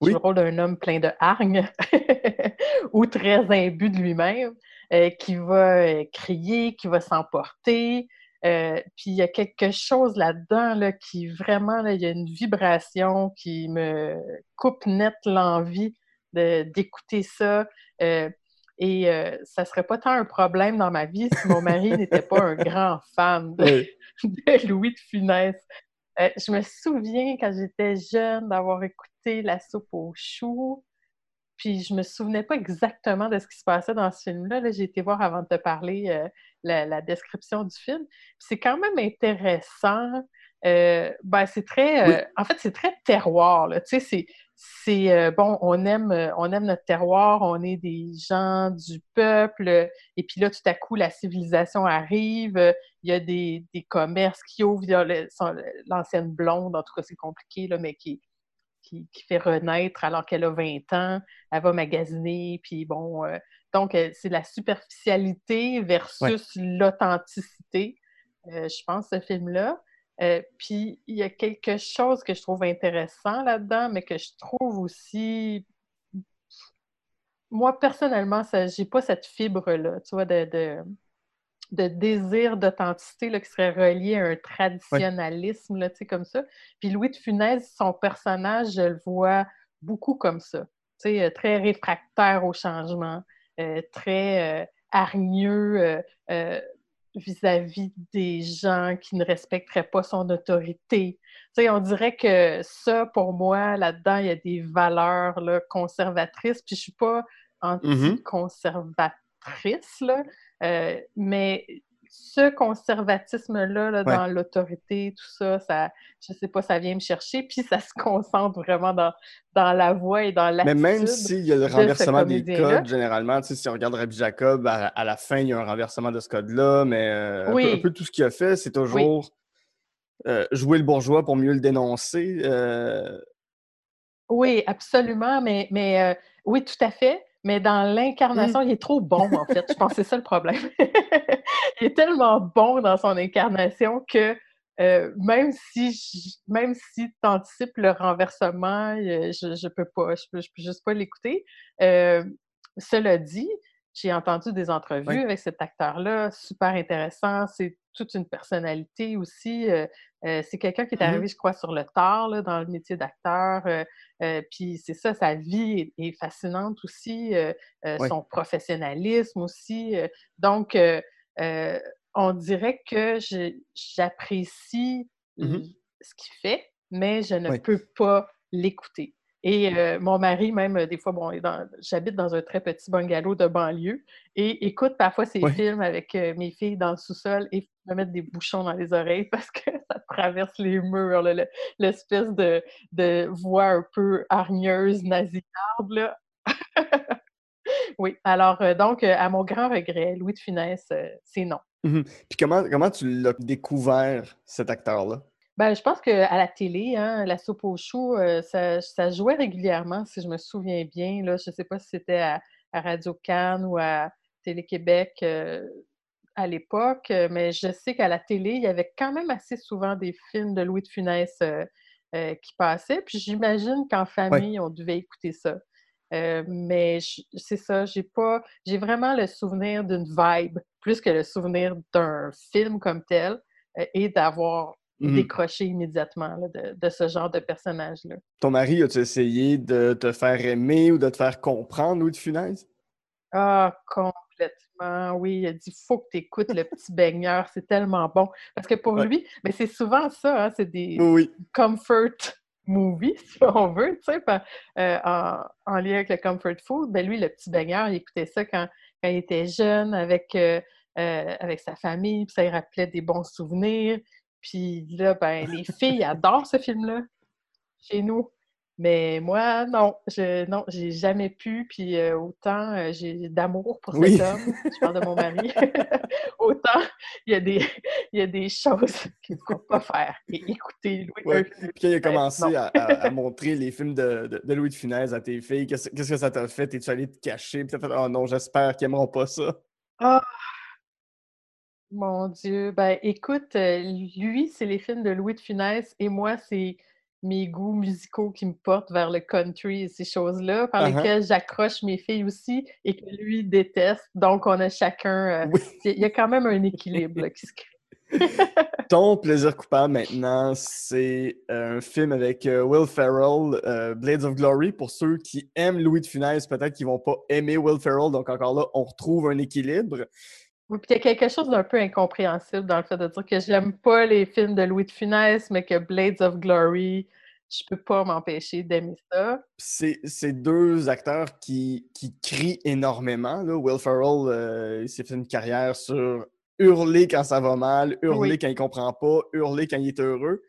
Oui. le rôle d'un homme plein de hargne ou très imbu de lui-même, euh, qui va euh, crier, qui va s'emporter. Euh, puis il y a quelque chose là-dedans là, qui vraiment, là, il y a une vibration qui me coupe net l'envie d'écouter ça. Euh, et euh, ça serait pas tant un problème dans ma vie si mon mari n'était pas un grand fan de, de Louis de Funès. Je me souviens quand j'étais jeune d'avoir écouté La soupe aux choux, puis je me souvenais pas exactement de ce qui se passait dans ce film-là. Là, j'ai été voir avant de te parler euh, la, la description du film. C'est quand même intéressant. Euh, ben, c'est très, euh, en fait, c'est très terroir. Tu sais, c'est, c'est bon, on aime, on aime notre terroir, on est des gens du peuple, et puis là, tout à coup, la civilisation arrive, il y a des, des commerces qui ouvrent, il y a le- son- l'ancienne blonde, en tout cas, c'est compliqué, là, mais qui, qui, qui fait renaître alors qu'elle a 20 ans, elle va magasiner, puis bon, euh, donc euh, c'est la superficialité versus l'authenticité, euh, je pense, ce film-là. Euh, puis il y a quelque chose que je trouve intéressant là-dedans, mais que je trouve aussi. Moi, personnellement, ça, j'ai pas cette fibre-là, tu vois, de, de, de désir d'authenticité qui serait relié à un traditionnalisme, là, comme ça. Puis Louis de Funès, son personnage, je le vois beaucoup comme ça. Euh, très réfractaire au changement, euh, très euh, hargneux euh, vis-à-vis des gens qui ne respecteraient pas son autorité. Tu sais, on dirait que ça, pour moi, là-dedans, il y a des valeurs là, conservatrices. Puis je suis pas anti-conservatrice, là, euh, mais ce conservatisme-là là, Ouais. dans l'autorité, tout ça, ça, je sais pas, ça vient me chercher, puis ça se concentre vraiment dans, dans la voix et dans Mais l'attitude. même s'il y a le renversement des codes, généralement, si on regarde Rabbi Jacob, à, à la fin, il y a un renversement de ce code-là, mais euh, un, peu, un peu tout ce qu'il a fait, c'est toujours euh, jouer le bourgeois pour mieux le dénoncer. euh, Oui, absolument, mais, mais oui, tout à fait. Mais dans l'incarnation, il est trop bon, en fait. Je pense que c'est ça le problème. il est tellement bon dans son incarnation que euh, même si je- même si tu anticipes le renversement, euh, je, je peux pas, je peux, je peux juste pas l'écouter. Euh, cela dit, j'ai entendu des entrevues Oui. avec cet acteur-là, super intéressant. C'est toute une personnalité aussi. euh, euh, c'est quelqu'un qui est Mhm. arrivé, je crois, sur le tard là, dans le métier d'acteur. euh, euh, puis c'est ça, sa vie est, est fascinante aussi, euh, euh, Oui. son professionnalisme aussi. euh, donc, euh, euh, on dirait que j'apprécie l- ce qu'il fait, mais je ne Oui. peux pas l'écouter. Et euh, mon mari, même, euh, des fois, bon, j'habite dans un très petit bungalow de banlieue et écoute parfois ses Oui. films avec euh, mes filles dans le sous-sol et me mettre des bouchons dans les oreilles parce que ça traverse les murs, le- l'espèce de, de voix un peu hargneuse, nasillarde, là. oui, alors, euh, donc, à mon grand regret, Louis de Funès, c'est non. mhm. Puis comment, comment tu l'as découvert, cet acteur-là? Ben, je pense qu'à la télé, hein, la soupe aux choux, euh, ça, ça jouait régulièrement, si je me souviens bien. Là, je ne sais pas si c'était à, à Radio Cannes ou à Télé-Québec euh, à l'époque, euh, mais je sais qu'à la télé, il y avait quand même assez souvent des films de Louis de Funès qui passaient. Puis j'imagine qu'en famille, on devait écouter ça. mais c'est ça, j'ai pas. J'ai vraiment le souvenir d'une vibe, plus que le souvenir d'un film comme tel, et d'avoir Mmh. décrocher immédiatement de, ce genre de personnage-là. Ton mari, a-tu essayé de te faire aimer ou de te faire comprendre Louis de Funès? Ah, complètement, oui. Il a dit faut que tu écoutes le petit baigneur, c'est tellement bon. Parce que pour lui, mais c'est souvent ça, hein, c'est des comfort movies, si on veut, tu sais, euh, en, lien avec le comfort food. Ben lui, le petit baigneur, il écoutait ça quand, il était jeune avec, euh, euh, avec sa famille, puis ça lui rappelait des bons souvenirs. Puis là, ben, les filles adorent ce film-là chez nous. Mais moi, non, je non, j'ai jamais pu. Puis euh, autant euh, j'ai d'amour pour cet homme, je parle de mon mari, autant il y, a des, il y a des choses qu'il ne faut pas faire. Et écouter Louis ouais. Puis quand il a commencé à, montrer les films de, de, Louis de Funès à tes filles, qu'est-ce, que ça t'a fait? Es-tu allé te cacher? Puis t'as fait « Oh non, j'espère qu'ils n'aimeront pas ça. » Ah, mon Dieu, ben écoute, euh, lui, c'est les films de Louis de Funès et moi, c'est mes goûts musicaux qui me portent vers le country et ces choses-là, par uh-huh. lesquelles j'accroche mes filles aussi et que lui déteste. Donc, on a chacun. Euh, il y a quand même un équilibre qui se crée. Ton plaisir coupable maintenant, c'est euh, un film avec Will Ferrell, Blades of Glory. Pour ceux qui aiment Louis de Funès, peut-être qu'ils vont pas aimer Will Ferrell. Donc encore là, on retrouve un équilibre. Oui, puis il y a quelque chose d'un peu incompréhensible dans le fait de dire que j'aime pas les films de Louis de Funès, mais que Blades of Glory, je peux pas m'empêcher d'aimer ça. C'est deux acteurs qui, qui crient énormément. Là. Will Ferrell, euh, il s'est fait une carrière sur hurler quand ça va mal, hurler quand il comprend pas, hurler quand il est heureux.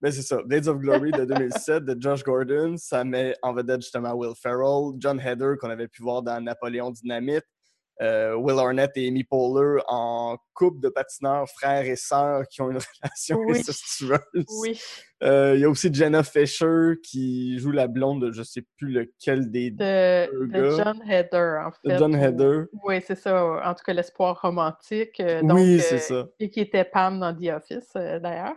Mais ben, c'est ça. Blades of Glory de 2007 de Josh Gordon, ça met en vedette justement Will Ferrell, John Heder qu'on avait pu voir dans Napoléon Dynamite, Will Arnett et Amy Poehler en couple de patineurs frères et sœurs qui ont une relation oui. Oui. Euh, il y a aussi Jenna Fisher qui joue la blonde de je sais plus lequel des de, deux de John Heder, en fait. De John Heder. Oui, c'est ça. En tout cas, l'espoir romantique. Euh, oui, c'est ça. Et qui était Pam dans The Office, d'ailleurs.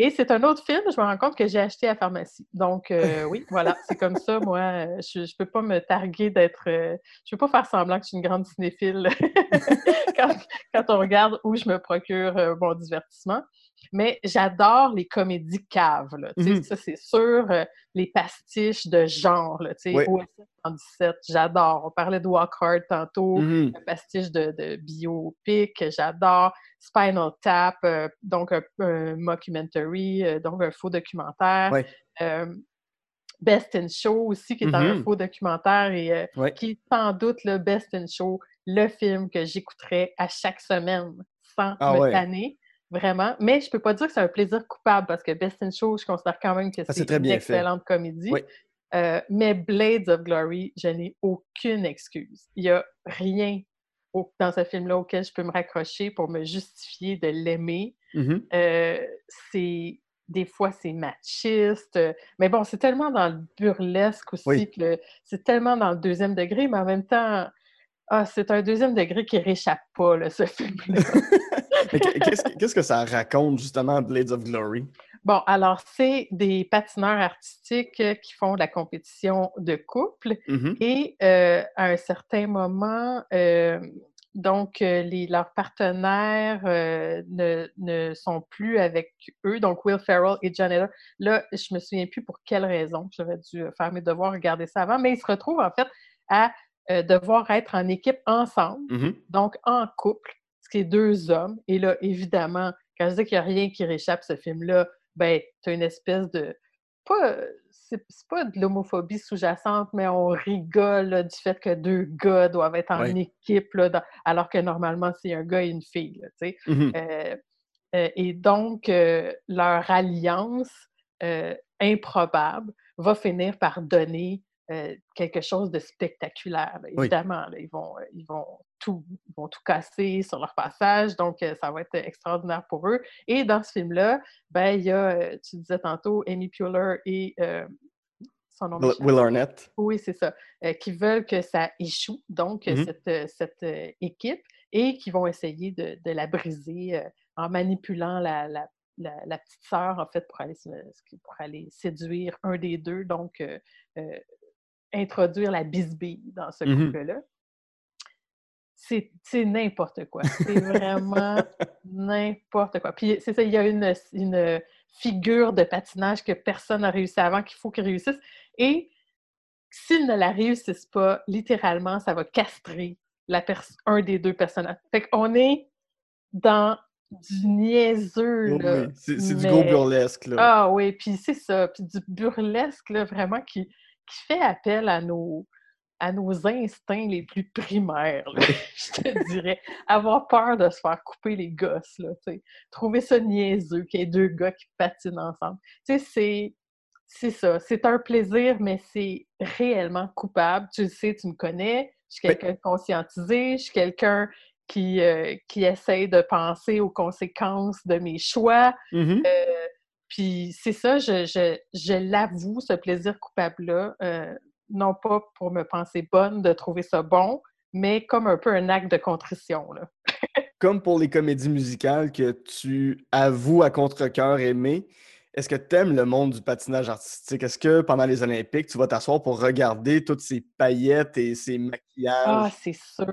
Et c'est un autre film, je me rends compte que j'ai acheté à la pharmacie. Donc, euh, oui, voilà, c'est comme ça. Moi, euh, je ne peux pas me targuer d'être. Euh, je ne peux pas faire semblant que je suis une grande cinéphile quand, quand, on regarde où je me procure mon divertissement. Mais j'adore les comédies caves. Là, mmh Ça, c'est sûr. les pastiches de genre. Là, oui. OSS j'adore. On parlait de Walk Hard tantôt. Mmh un pastiche de, de biopic, j'adore. Spinal Tap, euh, donc un, mockumentary, euh, donc un faux documentaire. Euh, Best in Show aussi, qui est un mm-hmm. faux documentaire et qui est sans doute le Best in Show, le film que j'écouterais à chaque semaine sans ah me tanner. Vraiment. Mais je peux pas dire que c'est un plaisir coupable parce que Best in Show, je considère quand même que ah, c'est une excellente comédie. mais Blades of Glory, je n'ai aucune excuse. Il n'y a rien dans ce film-là auquel je peux me raccrocher pour me justifier de l'aimer. Mmh euh, c'est des fois c'est machiste, mais bon, c'est tellement dans le burlesque aussi que c'est tellement dans le deuxième degré, mais en même temps, ah, c'est un deuxième degré qui réchappe pas, là, ce film-là. Qu'est-ce que ça raconte justement, Blades of Glory? Bon, alors, c'est des patineurs artistiques euh, qui font de la compétition de couple mmh et euh, à un certain moment, euh, donc, les, leurs partenaires ne, sont plus avec eux, donc Will Ferrell et John Là, je me souviens plus pour quelle raison. J'aurais dû faire mes devoirs, regarder ça avant, mais ils se retrouvent en fait à devoir être en équipe ensemble, mmh donc en couple, ce qui est deux hommes. Et là, évidemment, quand je dis qu'il n'y a rien qui réchappe ce film-là, ben, tu as une espèce de. Pas, c'est, pas de l'homophobie sous-jacente, mais on rigole du fait que deux gars doivent être en équipe, là, alors que normalement, c'est un gars et une fille. Là, mmh euh, euh, et donc, euh, leur alliance improbable va finir par donner quelque chose de spectaculaire. Évidemment, ils, vont, ils, vont tout, vont tout casser sur leur passage, donc ça va être extraordinaire pour eux. Et dans ce film-là, ben, il y a, tu disais tantôt, Amy Puller et son nom Will Arnett. Oui, c'est ça. qui veulent que ça échoue, donc mm-hmm. cette, cette équipe, et qui vont essayer de, de la briser en manipulant la, la, la, petite sœur, en fait, pour aller, pour aller séduire un des deux, donc euh, euh, introduire la bisbille dans ce mmh couple-là. C'est n'importe quoi. C'est vraiment n'importe quoi. Puis c'est ça, il y a une, une, figure de patinage que personne n'a réussi avant, qu'il faut qu'il réussisse. Et s'ils ne la réussissent pas, littéralement, ça va castrer la un des deux personnages. Fait qu'on est dans du niaiseux. là, c'est du gros burlesque. Là. Ah oui, puis c'est ça. Puis du burlesque, là, vraiment, qui, qui fait appel à nos, à nos instincts les plus primaires, je te dirais. Avoir peur de se faire couper les gosses, là, Trouver ça niaiseux qu'il y ait deux gars qui patinent ensemble. Tu sais, c'est... C'est ça, c'est un plaisir, mais c'est réellement coupable. Tu le sais, tu me connais, je suis quelqu'un de conscientisé, je suis quelqu'un qui, euh, qui essaie de penser aux conséquences de mes choix. Mm-hmm. Euh, puis c'est ça, je, je, je l'avoue, ce plaisir coupable-là, euh, non pas pour me penser bonne de trouver ça bon, mais comme un peu un acte de contrition. Là. comme pour les comédies musicales que tu avoues à contre-cœur aimer, est-ce que tu aimes le monde du patinage artistique? Est-ce que pendant les Olympiques, tu vas t'asseoir pour regarder toutes ces paillettes et ces maquillages? Ah, c'est sûr,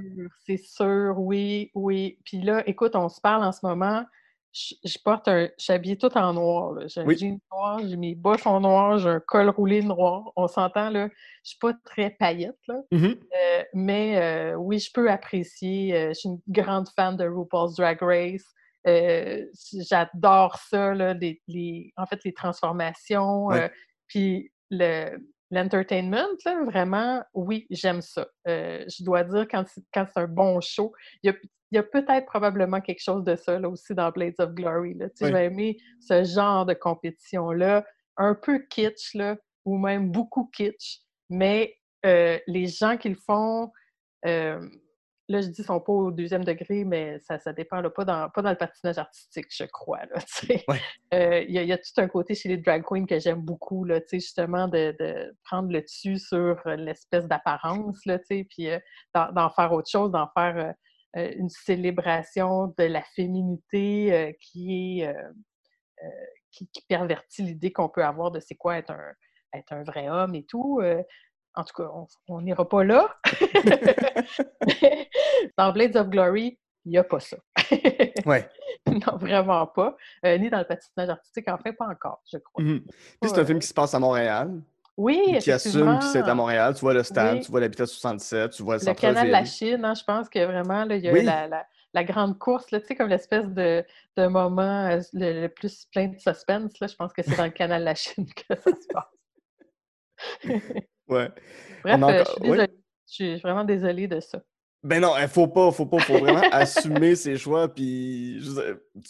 c'est sûr, oui, oui. Puis là, écoute, on se parle en ce moment. Je, porte un. Je suis habillée tout en noir. J'ai un jean noir, j'ai mes bottes en noir, j'ai un col roulé noir. On s'entend, là. Je suis pas très paillette, là. Mmh euh, mais euh, oui, je peux apprécier. Euh, je suis une grande fan de RuPaul's Drag Race. J'adore ça, là, les, en fait, les transformations, puis l'entertainment, vraiment, oui, j'aime ça. Euh, je dois dire, quand, quand c'est un bon show, il y a, peut-être probablement quelque chose de ça là, aussi dans Blades of Glory. Là. Tu J'ai aimé ce genre de compétition-là, un peu kitsch, là, ou même beaucoup kitsch, mais les gens qui le font, là, je dis, sont pas au deuxième degré, mais ça, ça dépend, là, pas, dans, pas dans le patinage artistique, je crois. Euh, il y, a tout un côté chez les drag queens que j'aime beaucoup, là, justement, de, de, prendre le dessus sur l'espèce d'apparence, puis euh, d'en faire autre chose, d'en faire euh, une célébration de la féminité qui est qui, qui, pervertit l'idée qu'on peut avoir de c'est quoi être un, être un vrai homme et tout. En tout cas, on n'ira pas là. dans Blades of Glory, il n'y a pas ça. ouais. Non, vraiment pas. Euh, ni dans le patinage artistique, en fait, pas encore, je crois. Mm-hmm. Puis c'est un film qui se passe à Montréal. Oui, Qui assume que c'est à Montréal. Tu vois le stade, tu vois l'habitat 67, tu vois le, le canal de la Chine, hein, je pense que vraiment, là, il y a la, la, grande course, là, tu sais, comme l'espèce de, de moment euh, le, plus plein de suspense. Là, je pense que c'est dans le canal de la Chine que ça se passe. Ouais. Bref, euh, je, suis désolée. je suis vraiment désolée de ça. Ben non, il faut pas, faut pas, faut vraiment assumer ses choix. Puis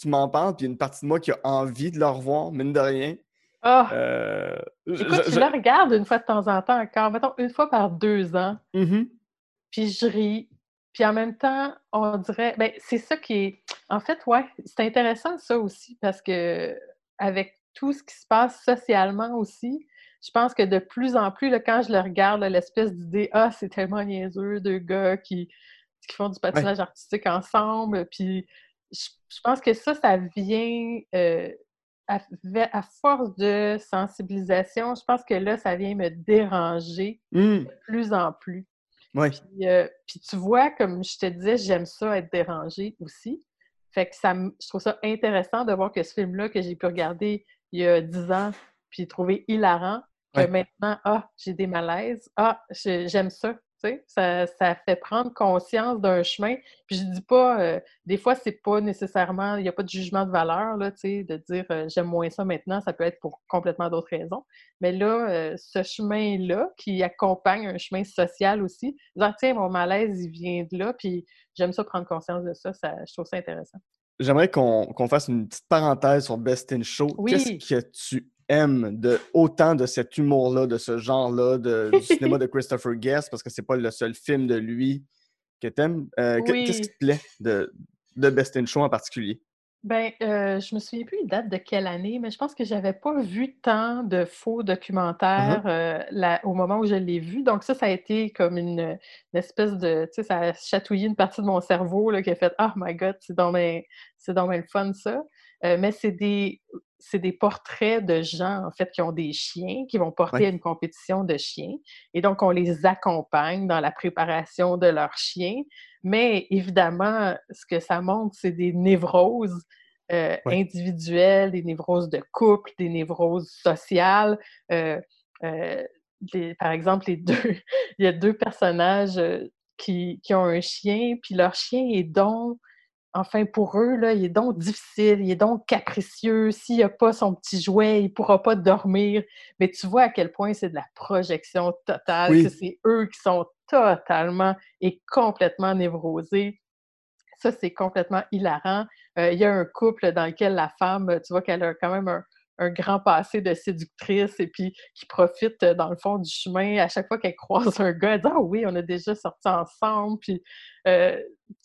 tu m'en parles, puis une partie de moi qui a envie de le revoir, mine de rien. Ah! Euh, Écoute, je, le regarde une fois de temps en temps encore, mettons une fois par deux ans. Mm-hmm. Puis je ris. Puis en même temps, on dirait. Ben, c'est ça qui est. En fait, ouais, c'est intéressant ça aussi, parce que avec tout ce qui se passe socialement aussi, je pense que de plus en plus, là, quand je le regarde, l'espèce d'idée Ah, c'est tellement niaiseux, deux gars qui, qui font du patinage artistique ensemble. Puis je, pense que ça, ça vient euh, à, force de sensibilisation. Je pense que là, ça vient me déranger mmh. de plus en plus. Puis, euh, puis, tu vois, comme je te disais, j'aime ça être dérangée aussi. Fait que ça, je trouve ça intéressant de voir que ce film-là que j'ai pu regarder il y a dix ans, puis trouver hilarant, que maintenant, ah, j'ai des malaises, ah, j'aime ça. Ça, ça fait prendre conscience d'un chemin. Puis je dis pas, euh, des fois, c'est pas nécessairement, il n'y a pas de jugement de valeur, là, de dire euh, j'aime moins ça maintenant, ça peut être pour complètement d'autres raisons. Mais là, euh, ce chemin-là, qui accompagne un chemin social aussi, dire tiens, mon malaise, il vient de là, puis j'aime ça prendre conscience de ça, ça je trouve ça intéressant. J'aimerais qu'on fasse une petite parenthèse sur Best in Show. Qu'est-ce que tu aimes de, autant de cet humour-là, de ce genre-là, du cinéma de Christopher Guest, parce que c'est pas le seul film de lui que t'aimes. Euh, que- Qu'est-ce qui te plaît de, de Best in Show en particulier? Ben, euh, je me souviens plus une date de quelle année, mais je pense que j'avais pas vu tant de faux documentaires euh, là- au moment où je l'ai vu. Donc ça, ça a été comme une, une espèce de, tu sais, ça a chatouillé une partie de mon cerveau là, qui a fait « Oh my God, c'est dans c'est donc bien le fun ça! Euh, mais c'est des, c'est des portraits de gens, en fait, qui ont des chiens, qui vont porter à une compétition de chiens. Et donc, on les accompagne dans la préparation de leurs chiens. Mais évidemment, ce que ça montre, c'est des névroses euh, individuelles, des névroses de couple, des névroses sociales. Euh, euh, par exemple, les deux, il y a deux personnages qui, qui ont un chien, puis leur chien est donc, enfin pour eux, là, il est donc difficile, il est donc capricieux. S'il n'a pas son petit jouet, il ne pourra pas dormir. Mais tu vois à quel point c'est de la projection totale, Oui. que c'est eux qui sont totalement et complètement névrosés. Ça, c'est complètement hilarant. Euh, il y a un couple dans lequel la femme, tu vois qu'elle a quand même un, un grand passé de séductrice et puis qui profite, euh, dans le fond, du chemin. À chaque fois qu'elle croise un gars, elle dit « Ah oui, on a déjà sorti ensemble. » Puis, euh,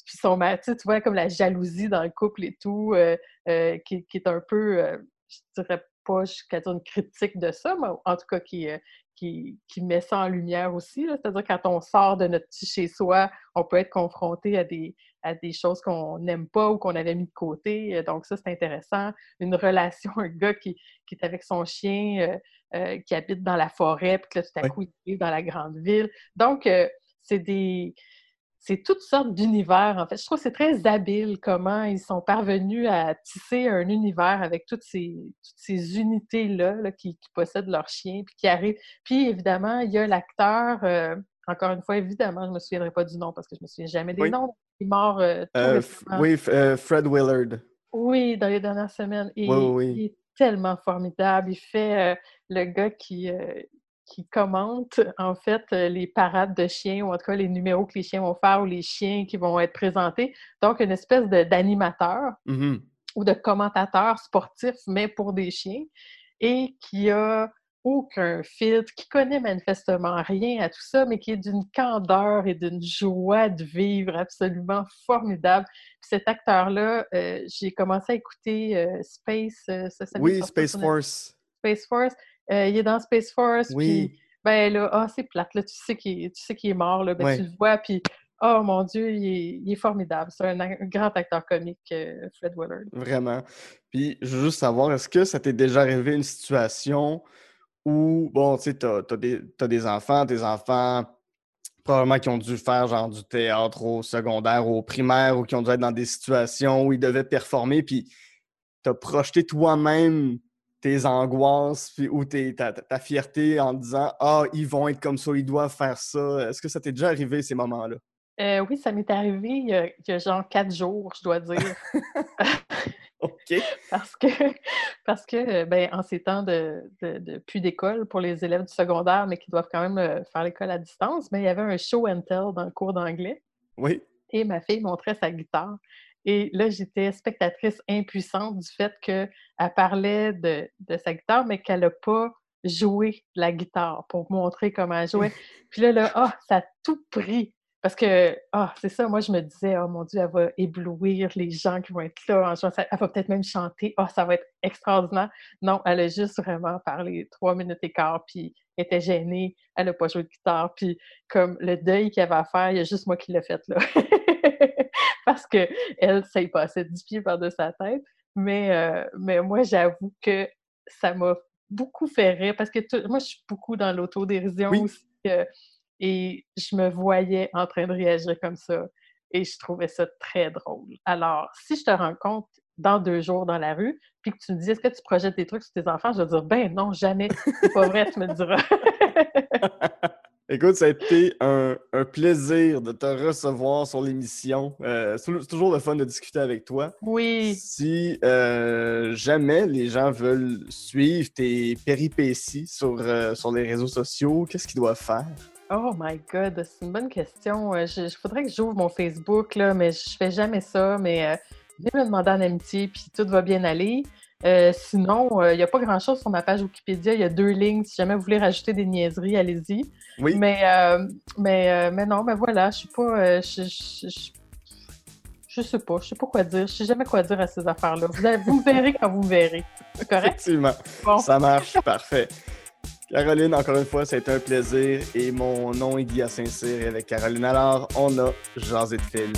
puis son tu vois comme la jalousie dans le couple et tout, euh, euh, qui, est un peu, je dirais pas jusqu'à dire une critique de ça, mais en tout cas qui, qui, qui met ça en lumière aussi. C'est-à-dire quand on sort de notre petit chez-soi, on peut être confronté à des, à des choses qu'on n'aime pas ou qu'on avait mis de côté. Euh, Donc ça, c'est intéressant. Une relation, un gars qui, qui est avec son chien, euh, euh, qui habite dans la forêt, puis que là, tout à coup, il arrive dans la grande ville. Donc, euh, c'est des... C'est toutes sortes d'univers, en fait. Je trouve que c'est très habile comment ils sont parvenus à tisser un univers avec toutes ces, toutes ces unités-là là, qui, qui possèdent leur chien, puis qui arrivent. Puis, évidemment, il y a l'acteur, euh, encore une fois, évidemment, je ne me souviendrai pas du nom parce que je ne me souviens jamais des Oui. noms. Il est mort euh, Euh, oui, euh, Fred Willard. Oui, dans les dernières semaines. Et Oui, oui, il est tellement formidable. Il fait le gars qui, qui commente, en fait, euh, les parades de chiens, ou en tout cas les numéros que les chiens vont faire ou les chiens qui vont être présentés. Donc, une espèce d'animateur Mhm. ou de commentateur sportif, mais pour des chiens, et qui a aucun filtre, qui connaît manifestement rien à tout ça, mais qui est d'une candeur et d'une joie de vivre absolument formidable. Puis cet acteur-là, euh, j'ai commencé à écouter euh, Space, euh, ça Oui, Space Force. Space Force. Euh, il est dans Space Force, puis ben là, ah, c'est plate, là, tu sais qu'il est, tu sais qu'il est mort, là, ben, Ouais. tu le vois, puis oh mon Dieu, il est, il est formidable. C'est un, grand acteur comique, euh, Fred Willard. Vraiment. Puis, je veux juste savoir, est-ce que ça t'est déjà arrivé une situation où, bon, tu sais, t'as, t'as des, t'as des enfants, tes enfants, probablement qui ont dû faire genre du théâtre au secondaire ou au primaire ou qui ont dû être dans des situations où ils devaient performer, puis t'as projeté toi-même tes angoisses puis, ou tes- ta, ta- fierté en disant Ah, ils vont être comme ça, ils doivent faire ça. Est-ce que ça t'est déjà arrivé ces moments-là? Euh, oui, ça m'est arrivé il y, a, il y a genre quatre jours, je dois dire. OK. parce que, parce que ben, en ces temps de, de, de plus d'école pour les élèves du secondaire, mais qui doivent quand même euh, faire l'école à distance, mais il y avait un show and tell dans le cours d'anglais. Oui. et ma fille montrait sa guitare. Et là, j'étais spectatrice impuissante du fait qu'elle parlait de, de sa guitare, mais qu'elle n'a pas joué la guitare pour montrer comment elle jouait. Puis là, là, ah, ça a tout pris. Parce que, ah, c'est ça, moi, je me disais, oh mon Dieu, elle va éblouir les gens qui vont être là en jouant. Ça- Elle va peut-être même chanter. Ah, ça va être extraordinaire. Non, elle a juste vraiment parlé trois minutes et quart, puis elle était gênée. Elle n'a pas joué de guitare. Puis, comme le deuil qu'il y avait à faire, il y a juste moi qui l'ai fait, là. Parce que elle, ça y passait dix pieds par-dessus sa tête. Mais, euh, mais moi, j'avoue que ça m'a beaucoup fait rire parce que tout- moi, je suis beaucoup dans l'autodérision Oui. aussi. euh, et je me voyais en train de réagir comme ça. Et je trouvais ça très drôle. Alors, si je te rencontre dans deux jours dans la rue, puis que tu me dis, est-ce que tu projettes des trucs sur tes enfants? Je vais dire, ben non, jamais. C'est pas vrai, tu me diras. Écoute, ça a été un, un plaisir de te recevoir sur l'émission. Euh, c'est c'est toujours le fun de discuter avec toi. oui. Si euh, jamais les gens veulent suivre tes péripéties sur, euh, sur les réseaux sociaux, qu'est-ce qu'ils doivent faire? Oh my God, c'est une bonne question. Euh, Je, je faudrait que j'ouvre mon Facebook, là, mais je fais jamais ça. Mais euh, viens me demander en amitié, puis tout va bien aller. Euh, sinon, il n'y a pas grand-chose sur ma page Wikipédia. Il y a deux lignes. Si jamais vous voulez rajouter des niaiseries, allez-y. Oui. Mais, mais, mais non, mais voilà, je suis pas. je, je, je sais pas, je sais pas quoi dire. Je sais jamais quoi dire à ces affaires-là. Vous, me verrez quand vous me verrez. C'est correct? Effectivement. Ça marche, parfait. Caroline, encore une fois, été un plaisir. Et mon nom est Guy Saint-Cyr. Et avec Caroline alors, on a jasé de film.